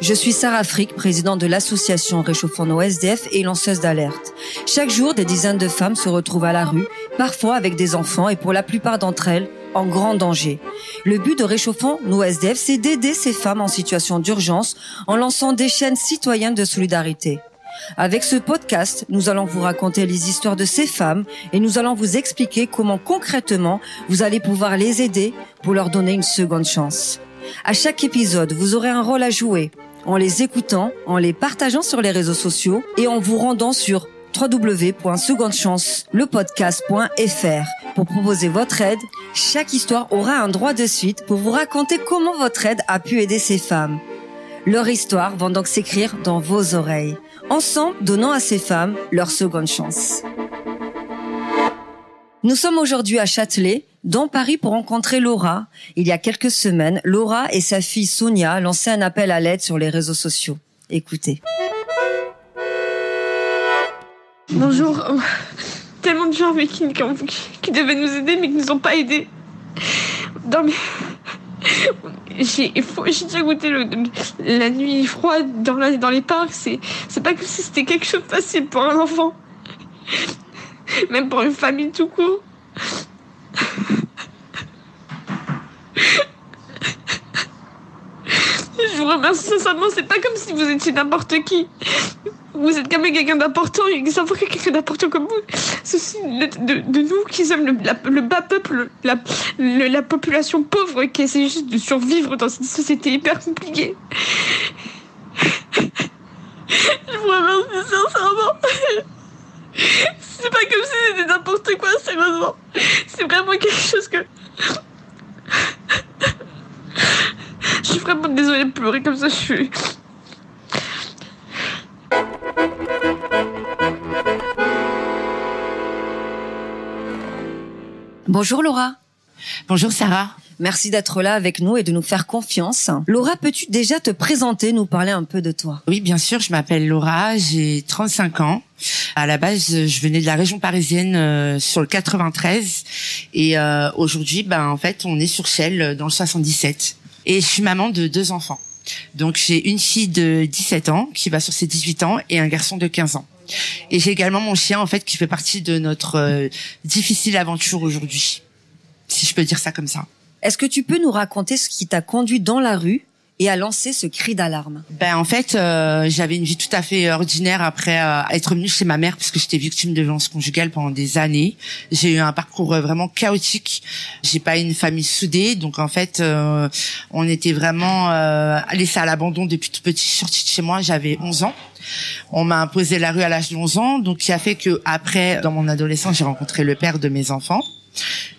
Je suis Sarah Frick, présidente de l'association Réchauffons nos SDF et lanceuse d'alerte. Chaque jour, des dizaines de femmes se retrouvent à la rue, parfois avec des enfants et pour la plupart d'entre elles, en grand danger. Le but de Réchauffons nos SDF, c'est d'aider ces femmes en situation d'urgence en lançant des chaînes citoyennes de solidarité. Avec ce podcast, nous allons vous raconter les histoires de ces femmes et nous allons vous expliquer comment concrètement vous allez pouvoir les aider pour leur donner une seconde chance. À chaque épisode, vous aurez un rôle à jouer en les écoutant, en les partageant sur les réseaux sociaux et en vous rendant sur www.secondechancelepodcast.fr pour proposer votre aide. Chaque histoire aura un droit de suite pour vous raconter comment votre aide a pu aider ces femmes. Leur histoire vont donc s'écrire dans vos oreilles. Ensemble, donnant à ces femmes leur seconde chance. Nous sommes aujourd'hui à Châtelet, dans Paris, pour rencontrer Laura. Il y a quelques semaines, Laura et sa fille Sonia lançaient un appel à l'aide sur les réseaux sociaux. Écoutez. Bonjour. Tellement de gens qui, devaient nous aider mais qui ne nous ont pas aidés. Non mais... J'ai déjà goûté le, la nuit froide dans, la, dans les parcs. C'est pas que si c'était quelque chose de facile pour un enfant. Même pour une famille tout court. Je vous remercie sincèrement, c'est pas comme si vous étiez n'importe qui. Vous êtes quand même quelqu'un d'important et que ça quelqu'un d'important comme vous. Ceci de, de, nous qui sommes le, le bas peuple, la, la population pauvre qui essaie juste de survivre dans cette société hyper compliquée. Je vous remercie sincèrement. C'est pas comme si c'était n'importe quoi, sérieusement. C'est vraiment quelque chose que. Je suis vraiment désolée de pleurer comme ça, je suis. Bonjour Laura. Bonjour Sarah. Merci d'être là avec nous et de nous faire confiance. Laura, peux-tu déjà te présenter, nous parler un peu de toi? Oui, bien sûr, je m'appelle Laura, j'ai 35 ans. À la base, je venais de la région parisienne euh, sur le 93 et euh, aujourd'hui, ben en fait, on est sur Chelles dans le 77 et je suis maman de deux enfants. Donc j'ai une fille de 17 ans qui va sur ses 18 ans et un garçon de 15 ans. Et j'ai également mon chien en fait qui fait partie de notre euh, difficile aventure aujourd'hui, si je peux dire ça comme ça. Est-ce que tu peux nous raconter ce qui t'a conduit dans la rue et à lancer ce cri d'alarme Ben en fait, euh, j'avais une vie tout à fait ordinaire après euh, être venue chez ma mère puisque j'étais victime de violence conjugale pendant des années. J'ai eu un parcours vraiment chaotique. J'ai pas une famille soudée, donc en fait, on était vraiment laissés à l'abandon depuis tout petit. Sorti de chez moi, j'avais 11 ans. On m'a imposé la rue à l'âge de 11 ans, donc qui a fait que après, dans mon adolescence, j'ai rencontré le père de mes enfants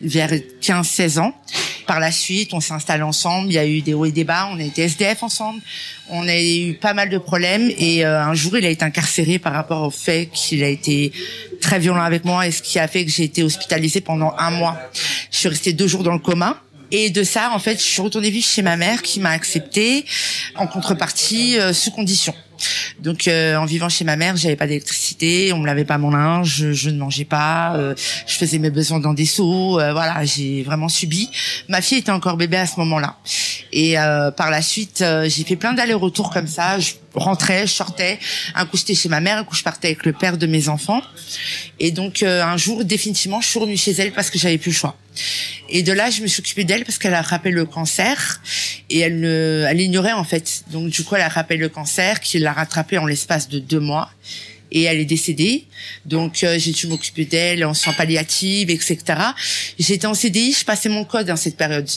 vers 15-16 ans. Par la suite, on s'est installé ensemble. Il y a eu des hauts et des bas. On a été SDF ensemble. On a eu pas mal de problèmes. Et euh, un jour, il a été incarcéré par rapport au fait qu'il a été très violent avec moi et ce qui a fait que j'ai été hospitalisée pendant un mois. Je suis restée deux jours dans le coma. Et de ça, en fait, je suis retournée vivre chez ma mère qui m'a acceptée en contrepartie euh, sous condition. Donc euh, en vivant chez ma mère, j'avais pas d'électricité, on me lavait pas mon linge, je, ne mangeais pas, euh, je faisais mes besoins dans des seaux, voilà, j'ai vraiment subi. Ma fille était encore bébé à ce moment-là. Et par la suite, j'ai fait plein d'allers-retours comme ça. Je rentrais, je sortais. Un coup j'étais chez ma mère, un coup je partais avec le père de mes enfants. Et donc un jour, définitivement, je suis revenue chez elle parce que j'avais plus le choix. Et de là, je me suis occupée d'elle parce qu'elle a rappelé le cancer et elle ne, elle ignorait en fait. Donc du coup, elle a rappelé le cancer qui l'a rattrapé en l'espace de deux mois et elle est décédée. Donc euh, j'ai dû m'occuper d'elle en soins palliatifs, etc. J'étais en CDI, je passais mon code dans cette période.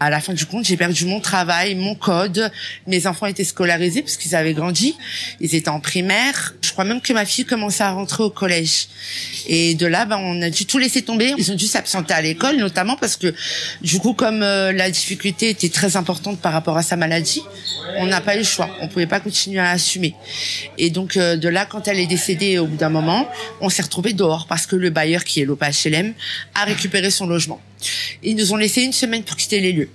À la fin du compte, j'ai perdu mon travail, mon code. Mes enfants étaient scolarisés parce qu'ils avaient grandi. Ils étaient en primaire. Je crois même que ma fille commençait à rentrer au collège. Et de là, ben, on a dû tout laisser tomber. Ils ont dû s'absenter à l'école, notamment parce que, du coup, comme euh, la difficulté était très importante par rapport à sa maladie, on n'a pas eu le choix. On pouvait pas continuer à assumer. Et donc, euh, de là, quand elle est décédée, au bout d'un moment, on s'est retrouvé dehors parce que le bailleur, qui est l'OPA HLM, a récupéré son logement. Ils nous ont laissé une semaine pour quitter les lieux.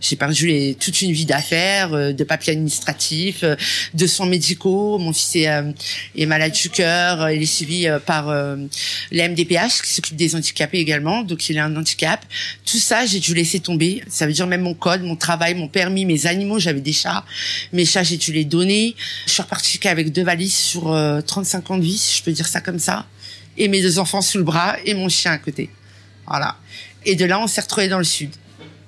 J'ai perdu toute une vie d'affaires, euh, de papiers administratifs, euh, de soins médicaux. Mon fils est, euh, est malade du cœur. Il est suivi par la MDPH qui s'occupe des handicapés également. Donc il a un handicap. Tout ça, j'ai dû laisser tomber. Ça veut dire même mon code, mon travail, mon permis, mes animaux. J'avais des chats. Mes chats, j'ai dû les donner. Je suis repartie avec deux valises sur 35 ans de vie, si je peux dire ça comme ça. Et mes deux enfants sous le bras et mon chien à côté. Voilà. Et de là, on s'est retrouvés dans le sud.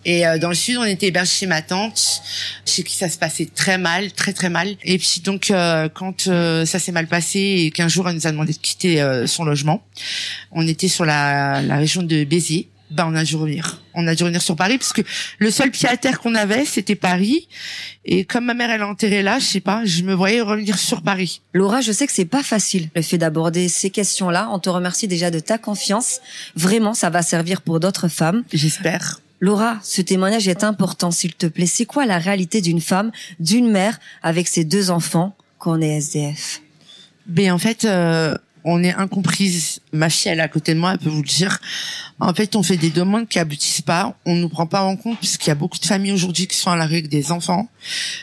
Et euh, dans le sud, on était hébergé chez ma tante, chez qui ça se passait très mal, très très mal. Et puis donc, euh, quand euh, ça s'est mal passé et qu'un jour elle nous a demandé de quitter son logement, on était sur la, la région de Béziers. Ben, on a dû revenir. On a dû revenir sur Paris parce que le seul pied à terre qu'on avait, c'était Paris. Et comme ma mère, elle est enterrée là, je sais pas, je me voyais revenir sur Paris. Laura, je sais que c'est pas facile le fait d'aborder ces questions-là. On te remercie déjà de ta confiance. Vraiment, ça va servir pour d'autres femmes. J'espère. Laura, ce témoignage est important, s'il te plaît. C'est quoi la réalité d'une femme, d'une mère, avec ses deux enfants, qu'on est SDF Ben en fait, euh, on est incomprise. Ma fille, elle est à côté de moi, elle peut vous le dire. En fait, on fait des demandes qui aboutissent pas. On nous prend pas en compte puisqu'il y a beaucoup de familles aujourd'hui qui sont à la rue avec des enfants.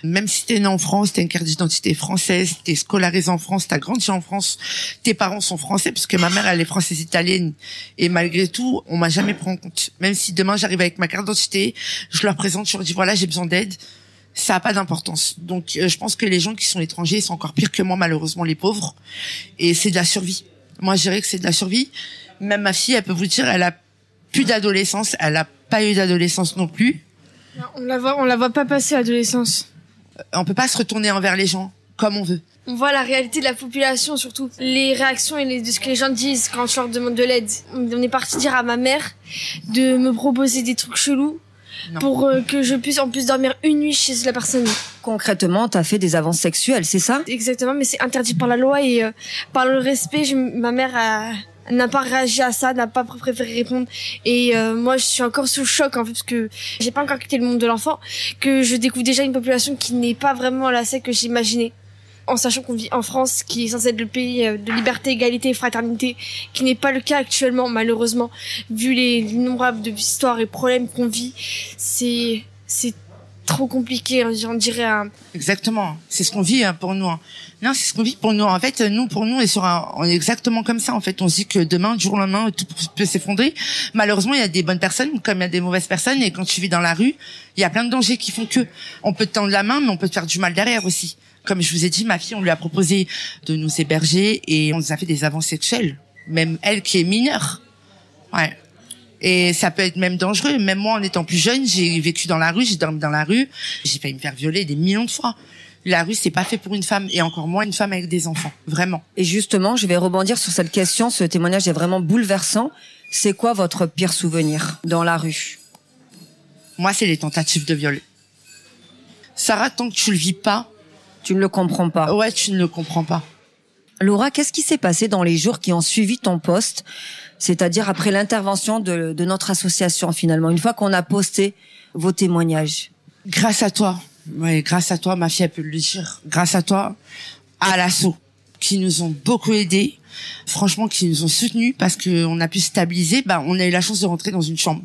Même si t'es né en France, t'as une carte d'identité française, t'es scolarisé en France, t'as grandi en France, tes parents sont français puisque ma mère, elle est française italienne. Et malgré tout, on m'a jamais pris en compte. Même si demain j'arrive avec ma carte d'identité, je leur présente, je leur dis voilà, j'ai besoin d'aide ça a pas d'importance. Donc euh, je pense que les gens qui sont étrangers sont encore pires que moi malheureusement les pauvres et c'est de la survie. Moi je dirais que c'est de la survie. Même ma fille, elle peut vous dire, elle a plus d'adolescence, elle a pas eu d'adolescence non plus. On la voit, on la voit pas passer l'adolescence. On peut pas se retourner envers les gens comme on veut. On voit la réalité de la population, surtout les réactions et les, de ce que les gens disent quand je leur demande de l'aide. On est parti dire à ma mère de me proposer des trucs chelous pour euh, que je puisse en plus dormir une nuit chez la personne. Concrètement, t'as fait des avances sexuelles, c'est ça? Exactement, mais c'est interdit par la loi et euh, par le respect, ma mère n'a pas réagi à ça, n'a pas préféré répondre. Et euh, moi, je suis encore sous choc en fait parce que j'ai pas encore quitté le monde de l'enfant, que je découvre déjà une population qui n'est pas vraiment la celle que j'imaginais en sachant qu'on vit en France, qui est censé être le pays euh, de liberté, égalité et fraternité, qui n'est pas le cas actuellement, malheureusement, vu les innombrables histoires et problèmes qu'on vit, c'est c'est trop compliqué, hein, j'en dirais. Exactement, c'est ce qu'on vit hein, pour nous. Hein. Non, c'est ce qu'on vit pour nous. En fait, nous, pour nous, on est sur un, on est exactement comme ça. En fait, on se dit que demain, du jour au lendemain, tout peut s'effondrer. Malheureusement, il y a des bonnes personnes comme il y a des mauvaises personnes. Et quand tu vis dans la rue, il y a plein de dangers qui font que on peut te tendre la main, mais on peut te faire du mal derrière aussi comme je vous ai dit, ma fille, on lui a proposé de nous héberger et on nous a fait des avances sexuelles. Même elle qui est mineure. Ouais. Et ça peut être même dangereux. Même moi, en étant plus jeune, j'ai vécu dans la rue, j'ai dormi dans la rue, j'ai failli me faire violer des millions de fois. La rue, c'est pas fait pour une femme, et encore moins une femme avec des enfants, vraiment. Et justement, je vais rebondir sur cette question. Ce témoignage est vraiment bouleversant. C'est quoi votre pire souvenir dans la rue? Moi, c'est les tentatives de viol. Sarah, tant que tu le vis pas, tu ne le comprends pas. Ouais, tu ne le comprends pas. Laura, qu'est-ce qui s'est passé dans les jours qui ont suivi ton poste, c'est-à-dire après l'intervention de, notre association finalement, une fois qu'on a posté vos témoignages? Grâce à toi, ouais, grâce à toi, ma fille peut le dire, grâce à toi, à l'assaut, qui nous ont beaucoup aidés, franchement, qui nous ont soutenus parce qu'on a pu stabiliser. Bah, on a eu la chance de rentrer dans une chambre,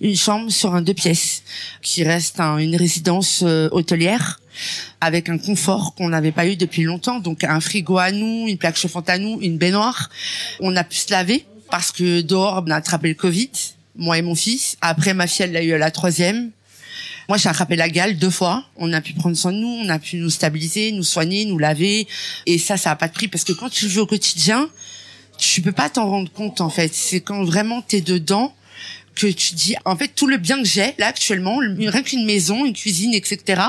une chambre sur un deux pièces, qui reste une résidence euh, hôtelière avec un confort qu'on n'avait pas eu depuis longtemps. Donc un frigo à nous, une plaque chauffante à nous, une baignoire. On a pu se laver parce que dehors on a attrapé le Covid, moi et mon fils. Après ma fille elle l'a eu à la troisième. Moi, j'ai attrapé la gale deux fois. On a pu prendre soin de nous, on a pu nous stabiliser, nous soigner, nous laver. Et ça, ça a pas de prix parce que quand tu vis au quotidien, tu peux pas t'en rendre compte en fait. C'est quand vraiment t'es dedans que tu dis en fait tout le bien que j'ai là actuellement rien qu'une maison une cuisine etc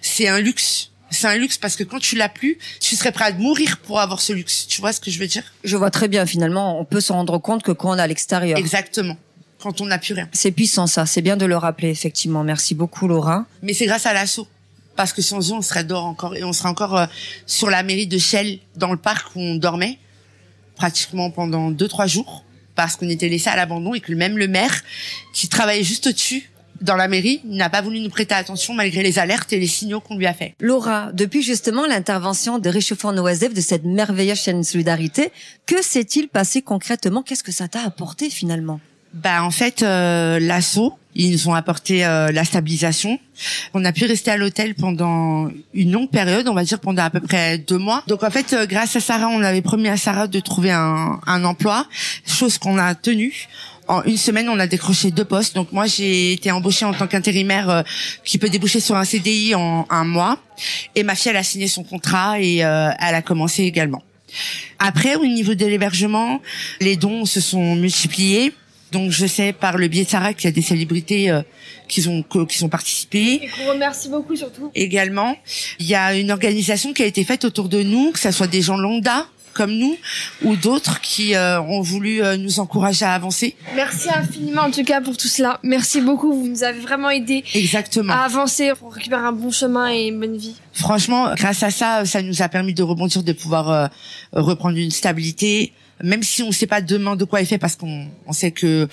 c'est un luxe c'est un luxe parce que quand tu l'as plus, tu serais prêt à mourir pour avoir ce luxe. Tu vois ce que je veux dire? Je vois très bien. Finalement, on peut se rendre compte que quand on est à l'extérieur. Exactement. Quand on n'a plus rien. C'est puissant ça. C'est bien de le rappeler effectivement. Merci beaucoup Laura. Mais c'est grâce à l'assaut. Parce que sans eux, on serait dehors encore et on serait encore euh, sur la mairie de Shell dans le parc où on dormait pratiquement pendant deux trois jours parce qu'on était laissé à l'abandon et que même le maire qui travaillait juste au-dessus dans la mairie n'a pas voulu nous prêter attention malgré les alertes et les signaux qu'on lui a fait. Laura, depuis justement l'intervention de Réchauffement OSF de cette merveilleuse chaîne de solidarité, que s'est-il passé concrètement? Qu'est-ce que ça t'a apporté finalement? Bah en fait, euh, l'assaut, ils nous ont apporté euh, la stabilisation. On a pu rester à l'hôtel pendant une longue période, on va dire pendant à peu près deux mois. Donc en fait, euh, grâce à Sarah, on avait promis à Sarah de trouver un, un emploi, chose qu'on a tenue. En une semaine, on a décroché deux postes. Donc moi, j'ai été embauchée en tant qu'intérimaire euh, qui peut déboucher sur un CDI en un mois. Et ma fille, elle a signé son contrat et euh, elle a commencé également. Après, au niveau de l'hébergement, les dons se sont multipliés. Donc je sais par le biais de Sarah qu'il y a des célébrités euh, qui ont qui ont participé. Et qu'on remercie beaucoup surtout. Également, il y a une organisation qui a été faite autour de nous, que ce soit des gens lambda comme nous ou d'autres qui euh, ont voulu euh, nous encourager à avancer. Merci infiniment en tout cas pour tout cela. Merci beaucoup, vous nous avez vraiment aidé Exactement. à avancer pour récupérer un bon chemin et une bonne vie. Franchement, grâce à ça, ça nous a permis de rebondir, de pouvoir euh, reprendre une stabilité, même si on ne sait pas demain de quoi il fait, parce qu'on on sait que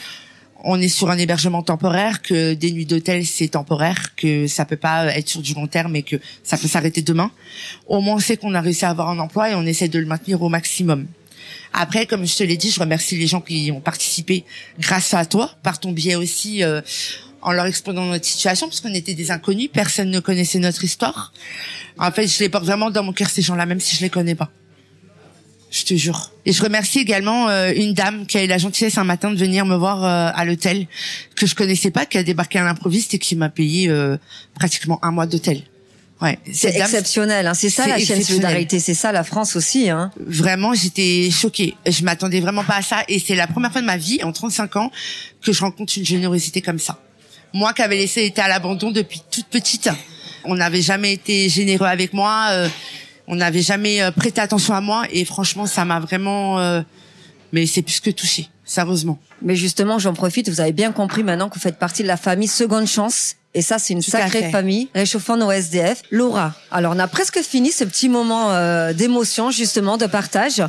on est sur un hébergement temporaire, que des nuits d'hôtel c'est temporaire, que ça peut pas être sur du long terme et que ça peut s'arrêter demain. Au moins on sait qu'on a réussi à avoir un emploi et on essaie de le maintenir au maximum. Après, comme je te l'ai dit, je remercie les gens qui ont participé grâce à toi, par ton biais aussi, euh, en leur exposant notre situation, parce qu'on était des inconnus, personne ne connaissait notre histoire. En fait, je les porte vraiment dans mon cœur ces gens-là, même si je les connais pas. Je te jure. Et je remercie également euh, une dame qui a eu la gentillesse un matin de venir me voir euh, à l'hôtel que je connaissais pas, qui a débarqué à l'improviste et qui m'a payé euh, pratiquement un mois d'hôtel. Ouais, C'est exceptionnel, hein. c'est ça la chaîne solidarité, c'est ça la France aussi. Hein. Vraiment, j'étais choquée. Je m'attendais vraiment pas à ça. Et c'est la première fois de ma vie, en 35 ans, que je rencontre une générosité comme ça. Moi qui avais laissé été à l'abandon depuis toute petite, on n'avait jamais été généreux avec moi, euh, on n'avait jamais euh, prêté attention à moi. Et franchement, ça m'a vraiment... euh, mais c'est plus que touché, sérieusement. Mais justement, j'en profite, vous avez bien compris maintenant que vous faites partie de la famille Seconde Chance. Et ça, c'est une Tout sacrée famille, réchauffant nos SDF. Laura, alors on a presque fini ce petit moment euh, d'émotion, justement, de partage.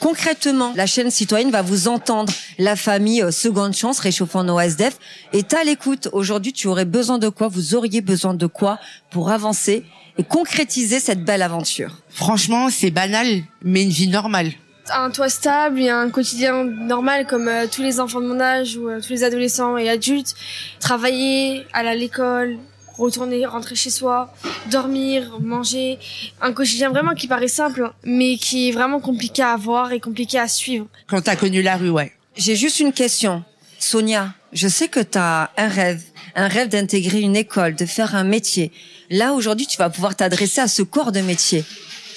Concrètement, la chaîne citoyenne va vous entendre, la famille euh, Seconde Chance, réchauffant nos SDF, est à l'écoute. Aujourd'hui, tu aurais besoin de quoi? Vous auriez besoin de quoi pour avancer? Et concrétiser cette belle aventure Franchement, c'est banal, mais une vie normale. Un toit stable et un quotidien normal comme euh, tous les enfants de mon âge ou euh, tous les adolescents et adultes. Travailler, aller à l'école, retourner, rentrer chez soi, dormir, manger. Un quotidien vraiment qui paraît simple, mais qui est vraiment compliqué à avoir et compliqué à suivre. Quand t'as connu la rue, ouais. J'ai juste une question. Sonia, je sais que tu as un rêve, un rêve d'intégrer une école, de faire un métier. Là, aujourd'hui, tu vas pouvoir t'adresser à ce corps de métier.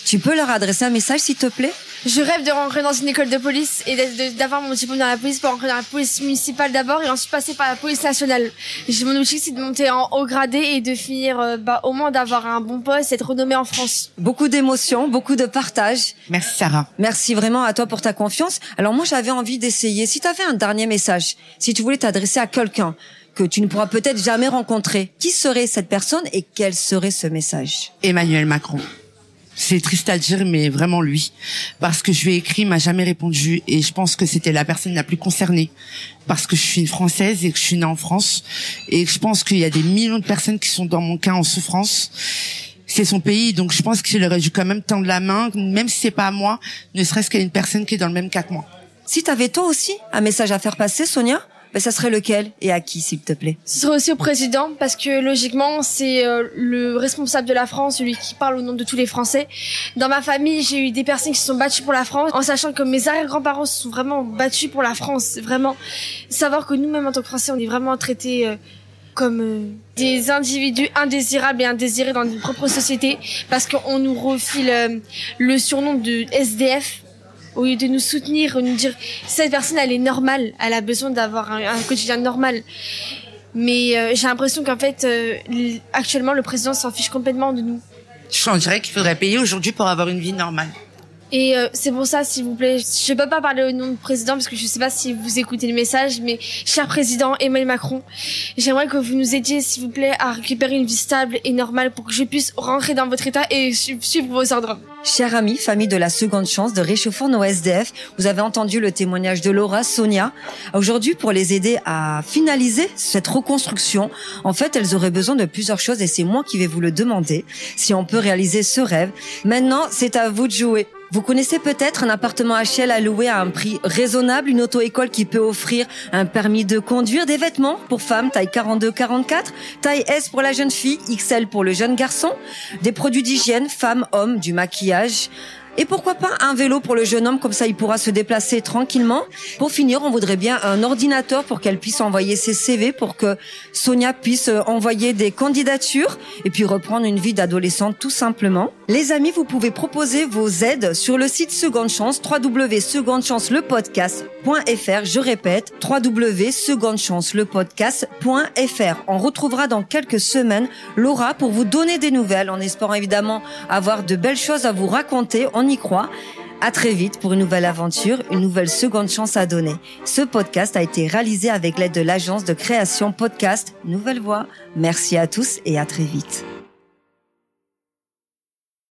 Tu peux leur adresser un message, s'il te plaît? Je rêve de rentrer dans une école de police et d'avoir mon diplôme dans la police pour rentrer dans la police municipale d'abord et ensuite passer par la police nationale. J'ai mon objectif c'est de monter en haut gradé et de finir euh, bah, au moins d'avoir un bon poste et être renommé en France. Beaucoup d'émotions, beaucoup de partage. Merci Sarah. Merci vraiment à toi pour ta confiance. Alors moi, j'avais envie d'essayer. Si tu avais un dernier message, si tu voulais t'adresser à quelqu'un que tu ne pourras peut-être jamais rencontrer, qui serait cette personne et quel serait ce message? Emmanuel Macron. C'est triste à dire, mais vraiment lui. Parce que je lui ai écrit, il m'a jamais répondu. Et je pense que c'était la personne la plus concernée. Parce que je suis une Française et que je suis née en France. Et je pense qu'il y a des millions de personnes qui sont dans mon cas en souffrance. C'est son pays, donc je pense qu'il aurait dû quand même tendre la main, même si c'est pas à moi, ne serait-ce qu'à une personne qui est dans le même cas que moi. Si tu avais toi aussi un message à faire passer, Sonia, ben ça serait lequel et à qui, s'il te plaît? Ce serait aussi au président parce que logiquement c'est euh, le responsable de la France, celui qui parle au nom de tous les Français. Dans ma famille j'ai eu des personnes qui se sont battues pour la France en sachant que mes arrière-grands-parents se sont vraiment battus pour la France. Vraiment savoir que nous-mêmes en tant que Français on est vraiment traités euh, comme euh, des individus indésirables et indésirés dans notre propre société parce qu'on nous refile euh, le surnom de SDF au lieu de nous soutenir, nous dire cette personne elle est normale, elle a besoin d'avoir un, quotidien normal. Mais euh, j'ai l'impression qu'en fait euh, actuellement le président s'en fiche complètement de nous. Je dirais qu'il faudrait payer aujourd'hui pour avoir une vie normale. Et euh, c'est pour ça, s'il vous plaît, je peux pas parler au nom du président parce que je sais pas si vous écoutez le message, mais cher président Emmanuel Macron, j'aimerais que vous nous aidiez, s'il vous plaît, à récupérer une vie stable et normale pour que je puisse rentrer dans votre état et su- suivre vos ordres. Chers amis, famille de la seconde chance de réchauffant nos SDF, vous avez entendu le témoignage de Laura, Sonia. Aujourd'hui, pour les aider à finaliser cette reconstruction, en fait, elles auraient besoin de plusieurs choses et c'est moi qui vais vous le demander si on peut réaliser ce rêve. Maintenant, c'est à vous de jouer. Vous connaissez peut-être un appartement HL à louer à un prix raisonnable, une auto-école qui peut offrir un permis de conduire, des vêtements pour femmes taille 42-44, taille S pour la jeune fille, XL pour le jeune garçon, des produits d'hygiène, femmes, hommes, du maquillage, et pourquoi pas un vélo pour le jeune homme, comme ça il pourra se déplacer tranquillement. Pour finir, on voudrait bien un ordinateur pour qu'elle puisse envoyer ses CV, pour que Sonia puisse euh, envoyer des candidatures et puis reprendre une vie d'adolescente tout simplement. Les amis, vous pouvez proposer vos aides sur le site Seconde Chance, www.secondechancelepodcast.fr. Je répète, www.secondechancelepodcast.fr. On retrouvera dans quelques semaines Laura pour vous donner des nouvelles en espérant évidemment avoir de belles choses à vous raconter on y croit. À très vite pour une nouvelle aventure, une nouvelle seconde chance à donner. Ce podcast a été réalisé avec l'aide de l'agence de création podcast Nouvelle Voix. Merci à tous et à très vite.